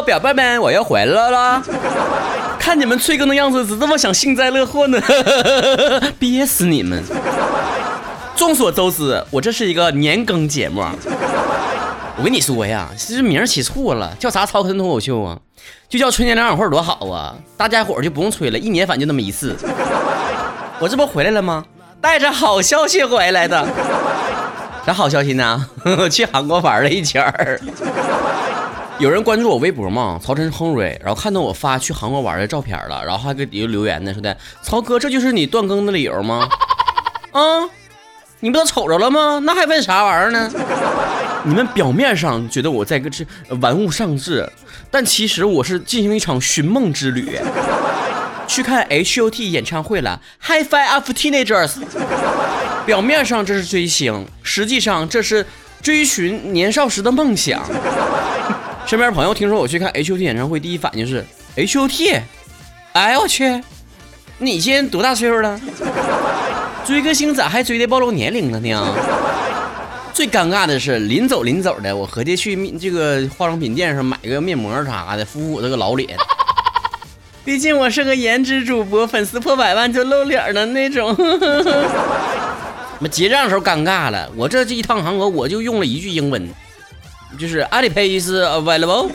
表妹们，我又回来了。看你们催更的样子，怎这么想幸灾乐祸呢？憋死你们！众所周知，我这是一个年更节目。我跟你说呀，其实名起错了，叫啥超神脱口秀啊？就叫春节联欢会多好啊！大家伙就不用催了，一年反正就那么一次。我这不回来了吗？带着好消息回来的。啥好消息呢？去韩国玩了一圈儿。有人关注我微博吗？曹晨亨瑞，然后看到我发去韩国玩的照片了，然后还给底下留言呢，说的曹哥，这就是你断更的理由吗？啊，你不都瞅着了吗？那还问啥玩意儿呢？你们表面上觉得我在个这玩物丧志，但其实我是进行一场寻梦之旅，去看 H.O.T 演唱会了。High Five of Teenagers。表面上这是追星，实际上这是追寻年少时的梦想。身边朋友听说我去看 H.O.T 演唱会，第一反应是 H.O.T。哎我去，你今年多大岁数了？追个星咋还追的暴露年龄了呢？最尴尬的是临走临走的，我合计去这个化妆品店上买个面膜啥的，敷敷我这个老脸。毕竟我是个颜值主播，粉丝破百万就露脸的那种。那结账的时候尴尬了，我这这一趟韩国我就用了一句英文，就是 Alipay is available，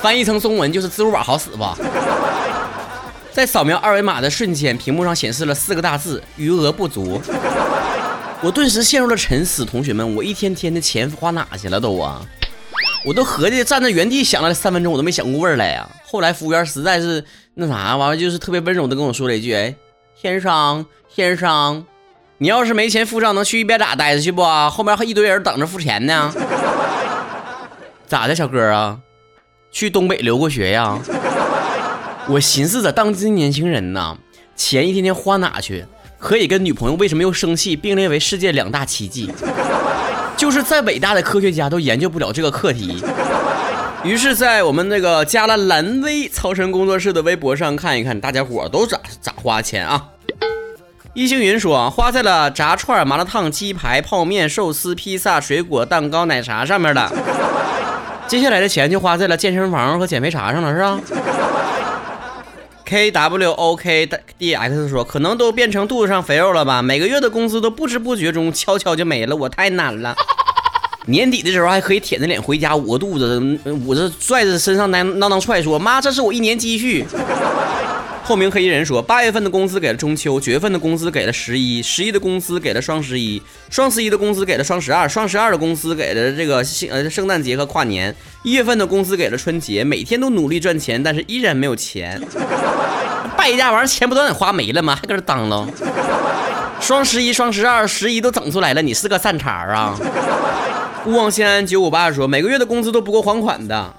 翻译成中文就是支付宝好使吧。在扫描二维码的瞬间，屏幕上显示了四个大字：余额不足。我顿时陷入了沉思。同学们，我一天天的钱花哪去了都啊？我都合计站在原地想了三分钟，我都没想过味儿来呀。后来服务员实在是那啥，完了就是特别温柔的跟我说了一句：“哎，先生，先生。”你要是没钱付账，能去一边咋待着去不？后面还一堆人等着付钱呢。咋的，小哥啊？去东北留过学呀？我寻思着，当今年轻人呐，钱一天天花哪去？可以跟女朋友为什么又生气并列为世界两大奇迹？就是再伟大的科学家都研究不了这个课题。于是，在我们那个加了蓝微超神工作室的微博上看一看，大家伙都咋咋花钱啊？一星云说：“花在了炸串、麻辣烫、鸡排、泡面、寿司、披萨、水果、蛋糕、奶茶上面了。接下来的钱就花在了健身房和减肥茶上了，是吧？”K W O K D X 说：“可能都变成肚子上肥肉了吧？每个月的工资都不知不觉中悄悄就没了，我太难了。年底的时候还可以舔着脸回家，捂肚子，捂着拽着身上来囔囔踹，说妈，这是我一年积蓄。”透明黑衣人说：“八月份的工资给了中秋，九月份的工资给了十一，十一的工资给了双十一，双十一的工资给了双十二，双十二的工资给了这个圣呃圣诞节和跨年，一月份的工资给了春节。每天都努力赚钱，但是依然没有钱。败家玩意儿，钱不都让你花没了吗？还搁这当啷？双十一、双十二、十一都整出来了，你是个善茬啊！”勿忘先安九五八说：“每个月的工资都不够还款的。”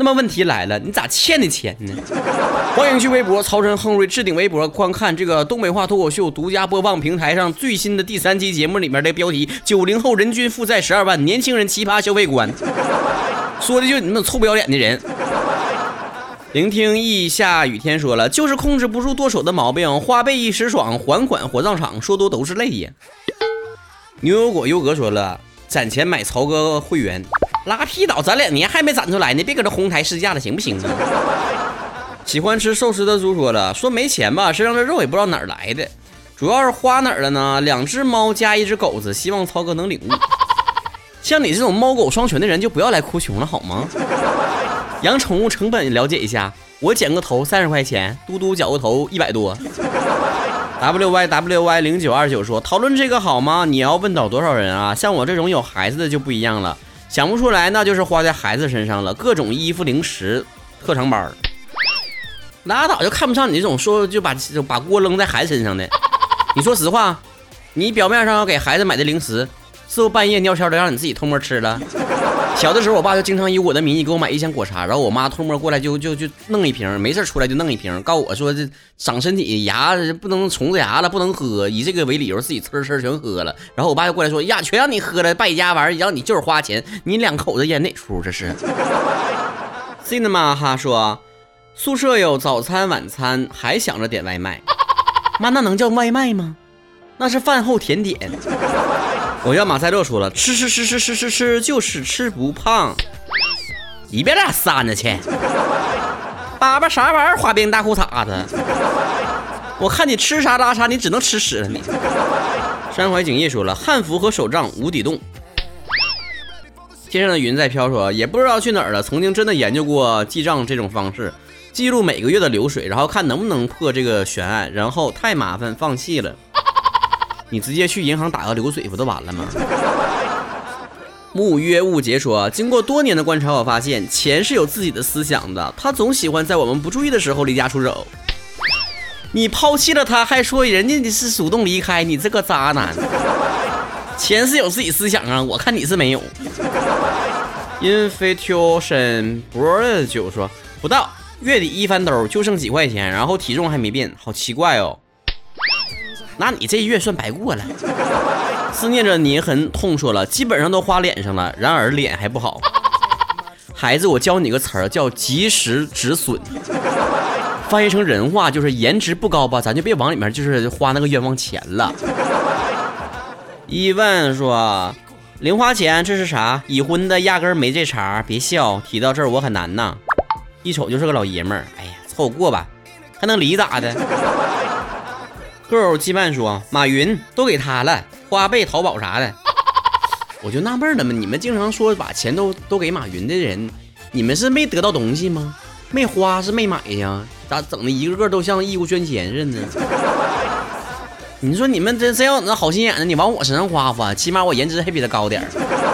那么问题来了，你咋欠的钱呢？欢迎去微博曹晨亨瑞置顶微博观看这个东北话脱口秀独家播放平台上最新的第三期节目里面的标题：九零后人均负债十二万，年轻人奇葩消费观。说的就你们臭不要脸的人。聆听一下雨天说了，就是控制不住剁手的毛病，花呗一时爽，还款火葬场，说多都是泪呀。牛油果优格说了，攒钱买曹哥会员。拉屁倒，攒两年还没攒出来呢，别搁这哄抬市价了，行不行啊？喜欢吃寿司的猪说了，说没钱吧，身上的肉也不知道哪儿来的，主要是花哪儿了呢？两只猫加一只狗子，希望曹哥能领悟。像你这种猫狗双全的人，就不要来哭穷了好吗？养宠物成本了解一下，我剪个头三十块钱，嘟嘟绞个头一百多。W Y W Y 零九二九说，讨论这个好吗？你要问倒多少人啊？像我这种有孩子的就不一样了。想不出来，那就是花在孩子身上了。各种衣服、零食、特长班拉倒，就看不上你这种说就把把锅扔在孩子身上的。你说实话，你表面上要给孩子买的零食，是不是半夜尿悄的让你自己偷摸吃了？小的时候，我爸就经常以我的名义给我买一箱果茶，然后我妈偷摸过来就就就弄一瓶，没事出来就弄一瓶，告我说这长身体，牙不能虫子牙了，不能喝，以这个为理由自己呲呲全喝了。然后我爸就过来说呀，全让你喝了，败家玩意儿，让你就是花钱，你两口子演哪出这是？Cinema 哈说，宿舍有早餐晚餐，还想着点外卖，妈那能叫外卖吗？那是饭后甜点。我要马赛洛说了，吃吃吃吃吃吃吃，就是吃不胖。一边俩扇子去！爸爸啥玩意儿？花边大裤衩子！我看你吃啥拉啥，你只能吃屎了你。山怀景逸说了，汉服和手杖无底洞。天上的云在飘，说也不知道去哪儿了。曾经真的研究过记账这种方式，记录每个月的流水，然后看能不能破这个悬案，然后太麻烦，放弃了。你直接去银行打个流水不就完了吗？木约误解说，经过多年的观察，我发现钱是有自己的思想的，他总喜欢在我们不注意的时候离家出走。你抛弃了他，还说人家是主动离开，你这个渣男。钱是有自己思想啊，我看你是没有。Infusion Bro 就说不到月底一翻兜就剩几块钱，然后体重还没变，好奇怪哦。那你这月算白过了。思念着你很痛，说了，基本上都花脸上了，然而脸还不好。孩子，我教你个词儿，叫及时止损。翻译成人话就是颜值不高吧，咱就别往里面就是花那个冤枉钱了。伊万说，零花钱这是啥？已婚的压根没这茬，别笑。提到这儿我很难呐，一瞅就是个老爷们儿。哎呀，凑合过吧，还能离咋的？Girl 羁绊说，马云都给他了。花呗、淘宝啥的，我就纳闷了嘛。你们经常说把钱都都给马云的人，你们是没得到东西吗？没花是没买呀？咋整的一个个都像义务捐钱似的？你说你们真真要那好心眼子，你往我身上花花，起码我颜值还比他高点儿。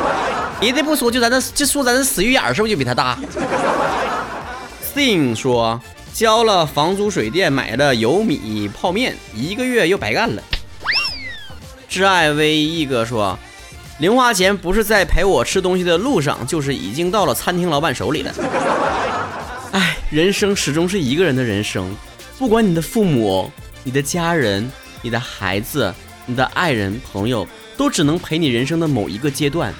别的不说，就咱这就说咱这死鱼眼是不是就比他大？Sing 说交了房租水电，买了油米泡面，一个月又白干了。挚爱微一哥说：“零花钱不是在陪我吃东西的路上，就是已经到了餐厅老板手里了。”哎，人生始终是一个人的人生，不管你的父母、你的家人、你的孩子、你的爱人、朋友，都只能陪你人生的某一个阶段，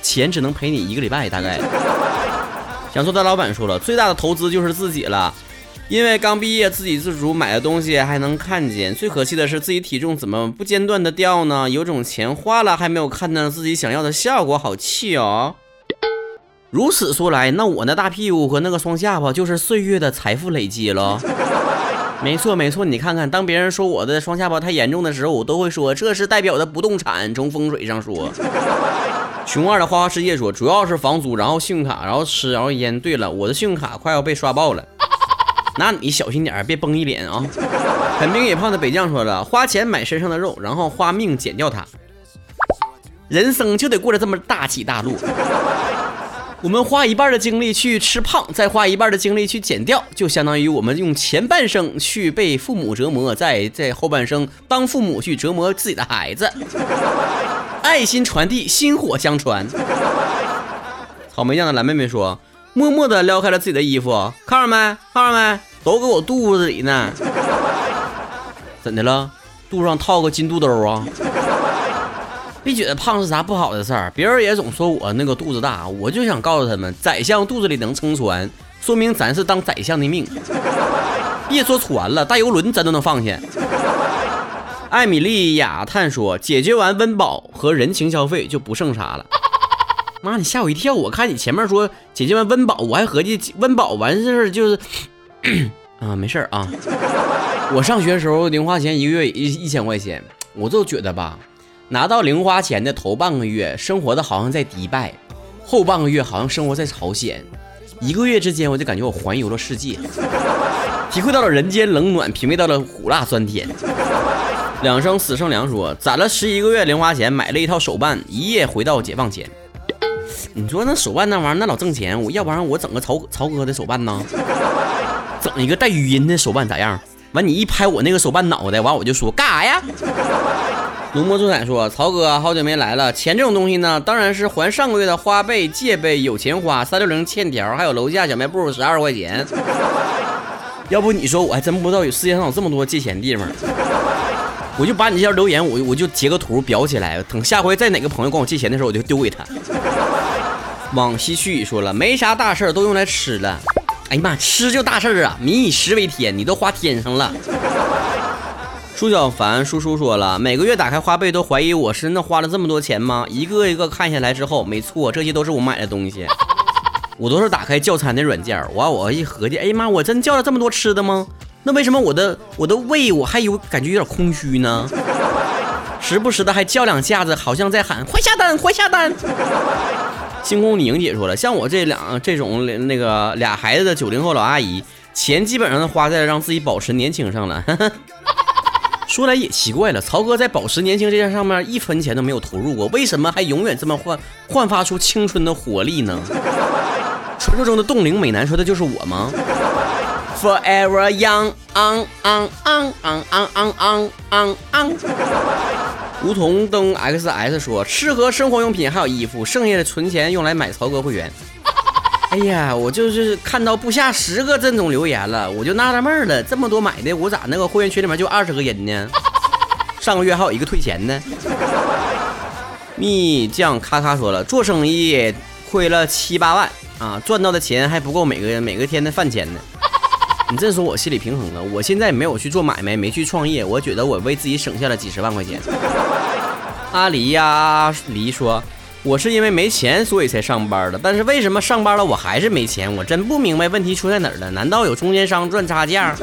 钱只能陪你一个礼拜，大概。想说的老板说了，最大的投资就是自己了。因为刚毕业，自给自足，买的东西还能看见。最可惜的是，自己体重怎么不间断的掉呢？有种钱花了，还没有看到自己想要的效果，好气哦！如此说来，那我那大屁股和那个双下巴，就是岁月的财富累积了。没错没错，你看看，当别人说我的双下巴太严重的时候，我都会说这是代表的不动产。从风水上说，穷二的花花世界说，主要是房租，然后信用卡，然后吃，然后烟。对了，我的信用卡快要被刷爆了。那你小心点别崩一脸啊！很冰也胖的北将说了：花钱买身上的肉，然后花命减掉它。人生就得过得这么大起大落。我们花一半的精力去吃胖，再花一半的精力去减掉，就相当于我们用前半生去被父母折磨，再在后半生当父母去折磨自己的孩子。爱心传递，薪火相传。草莓酱的蓝妹妹说。默默地撩开了自己的衣服，看着没？看着没？都搁我肚子里呢。怎的了？肚上套个金肚兜啊？别觉得胖是啥不好的事儿，别人也总说我那个肚子大，我就想告诉他们，宰相肚子里能撑船，说明咱是当宰相的命。别说船了，大游轮咱都能放下。艾米丽亚探说，解决完温饱和人情消费，就不剩啥了。妈，你吓我一跳！我看你前面说姐姐们温饱，我还合计温饱完事儿就是啊，没事儿啊。我上学的时候零花钱一个月一一千块钱，我就觉得吧，拿到零花钱的头半个月生活的好像在迪拜，后半个月好像生活在朝鲜，一个月之间我就感觉我环游了世界，体会到了人间冷暖，品味到了苦辣酸甜。两生死剩两说，攒了十一个月零花钱买了一套手办，一夜回到解放前。你说那手办那玩意儿那老挣钱，我要不然我整个曹曹哥的手办呢？整一个带语音的手办咋样？完你一拍我那个手办脑袋，完我就说干啥呀？浓墨重彩说曹哥好久没来了，钱这种东西呢，当然是还上个月的花呗、借呗，有钱花，三六零欠条，还有楼下小卖部十二块钱。要不你说我还真不知道有世界上有这么多借钱地方。我就把你这条留言，我我就截个图裱起来，等下回再哪个朋友管我借钱的时候，我就丢给他。往西去说了，没啥大事儿，都用来吃了。哎呀妈，吃就大事儿啊！民以食为天，你都花天上了。舒小凡叔叔说了，每个月打开花呗都怀疑我是那花了这么多钱吗？一个一个看下来之后，没错，这些都是我买的东西。我都是打开叫餐的软件，完我一合计，哎呀妈，我真叫了这么多吃的吗？那为什么我的我的胃我还有感觉有点空虚呢？时不时的还叫两下子，好像在喊快下单，快下单。星空女莹姐说了，像我这两这种那个俩孩子的九零后老阿姨，钱基本上都花在让自己保持年轻上了。说来也奇怪了，曹哥在保持年轻这件上面一分钱都没有投入过，为什么还永远这么焕焕发出青春的活力呢？传说中的冻龄美男说的就是我吗？Forever young, on on on on on on on on。梧桐灯 XS 说，吃喝生活用品还有衣服，剩下的存钱用来买曹哥会员。哎呀，我就是看到不下十个这种留言了，我就纳纳闷了，这么多买的，我咋那个会员群里面就二十个人呢？上个月还有一个退钱呢。蜜酱咔咔说了，做生意亏了七八万。啊，赚到的钱还不够每个每个天的饭钱呢。你这说，我心里平衡了。我现在没有去做买卖，没去创业，我觉得我为自己省下了几十万块钱。阿离呀，离说，我是因为没钱所以才上班的。但是为什么上班了我还是没钱？我真不明白问题出在哪儿了？难道有中间商赚差价？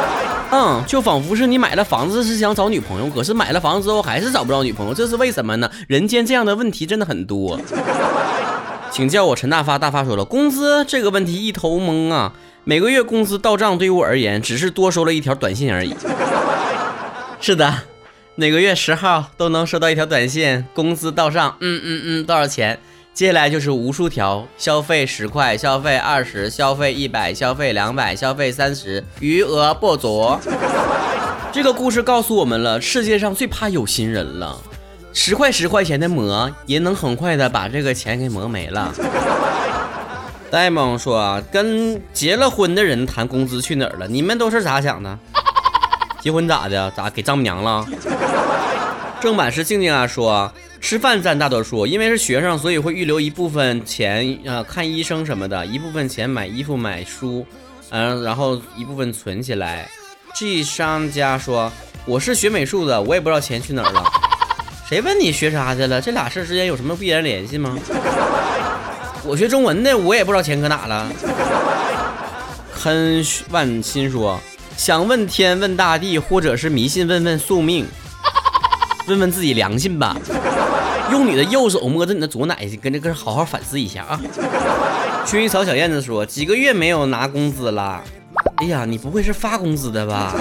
嗯，就仿佛是你买了房子是想找女朋友，可是买了房子之后还是找不着女朋友，这是为什么呢？人间这样的问题真的很多。请叫我陈大发。大发说了，工资这个问题一头懵啊！每个月工资到账对于我而言，只是多收了一条短信而已。是的，每个月十号都能收到一条短信，工资到账。嗯嗯嗯，多少钱？接下来就是无数条消费十块，消费二十，消费一百，消费两百，消费三十，余额不足。这个故事告诉我们了，世界上最怕有心人了。十块十块钱的磨，也能很快的把这个钱给磨没了。呆萌说：“跟结了婚的人谈工资去哪儿了？你们都是咋想的？结婚咋的？咋给丈母娘了？”正版是静静啊说：“吃饭占大多数，因为是学生，所以会预留一部分钱啊看医生什么的，一部分钱买衣服买书，嗯，然后一部分存起来。”G 商家说：“我是学美术的，我也不知道钱去哪儿了。”谁问你学啥去了？这俩事之间有什么必然联系吗？我学中文的，我也不知道钱搁哪了。很万心说，想问天问大地，或者是迷信问问宿命，问问自己良心吧。用你的右手摸着你的左奶，跟这个好好反思一下啊。薰衣草小燕子说，几个月没有拿工资了。哎呀，你不会是发工资的吧？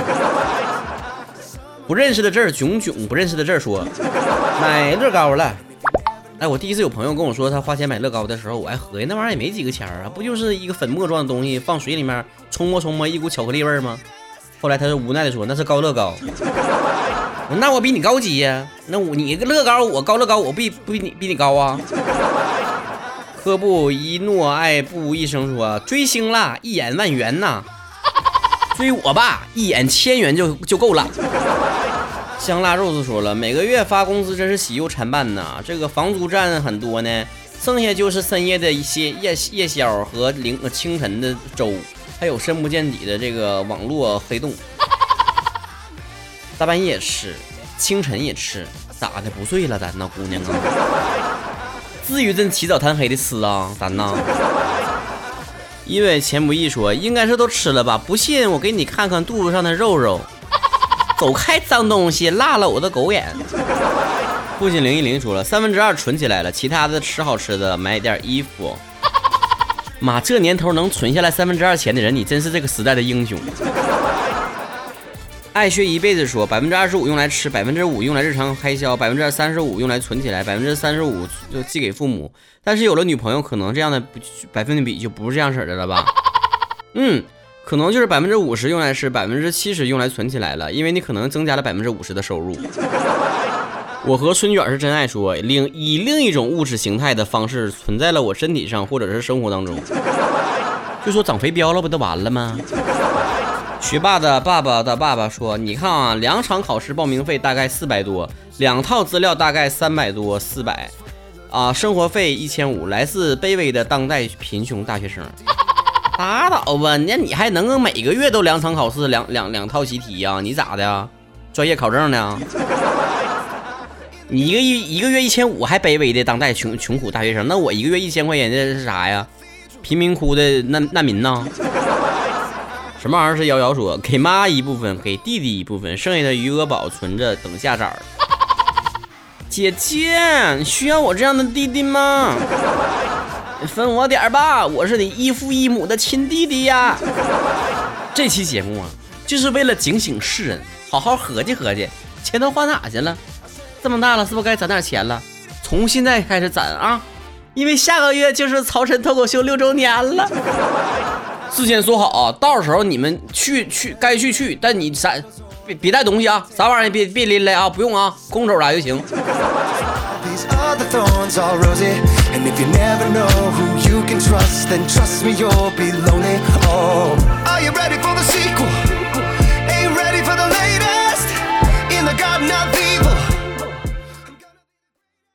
不认识的字儿囧囧，不认识的字儿说买乐高了。哎，我第一次有朋友跟我说他花钱买乐高的时候，我还合计那玩意儿也没几个钱啊，不就是一个粉末状的东西放水里面冲摸冲摸，一股巧克力味吗？后来他就无奈的说那是高乐高。那我比你高级呀？那我你乐高，我高乐高，我比不比你比你高啊？科布一诺爱布一生说追星啦，一眼万元呐。追我吧，一眼千元就就够了。香辣肉丝说了，每个月发工资真是喜忧参半呐。这个房租占很多呢，剩下就是深夜的一些夜夜宵和凌清晨的粥，还有深不见底的这个网络黑洞。大半夜吃，清晨也吃，咋的不睡了咱那姑娘啊？至于这起早贪黑的吃啊，咱呐。因为钱不易说，应该是都吃了吧？不信我给你看看肚子上的肉肉。走开，脏东西，辣了我的狗眼。父亲零一零说了，三分之二存起来了，其他的吃好吃的，买点衣服。妈，这年头能存下来三分之二钱的人，你真是这个时代的英雄。爱学一辈子说，百分之二十五用来吃，百分之五用来日常开销，百分之三十五用来存起来，百分之三十五就寄给父母。但是有了女朋友，可能这样的百分比就不是这样式的了吧？嗯，可能就是百分之五十用来吃，百分之七十用来存起来了，因为你可能增加了百分之五十的收入。我和春卷是真爱说，另以另一种物质形态的方式存在了我身体上或者是生活当中，就说长肥膘了不就完了吗？学霸的爸爸的爸爸说：“你看啊，两场考试报名费大概四百多，两套资料大概三百多四百，啊，生活费一千五，来自卑微的当代贫穷大学生。拉倒吧，那你还能每个月都两场考试，两两两套习题呀？你咋的？专业考证呢？你一个一一个月一千五还卑微的当代穷穷苦大学生，那我一个月一千块钱的是啥呀？贫民窟的难难民呢？什么玩意儿是瑶瑶说给妈一部分，给弟弟一部分，剩下的余额宝存着等下崽儿。姐姐需要我这样的弟弟吗？分我点儿吧，我是你异父异母的亲弟弟呀。这期节目啊，就是为了警醒世人，好好合计合计，钱都花哪去了？这么大了，是不是该攒点钱了？从现在开始攒啊，因为下个月就是曹晨脱口秀六周年了。事先说好啊，到时候你们去去该去去，但你啥别别带东西啊，啥玩意儿别别拎来啊，不用啊，空手来就行。And if you never know who you can trust, then trust me, you'll be lonely. Oh, are you ready for the sequel? Ain't ready for the latest? In the garden of the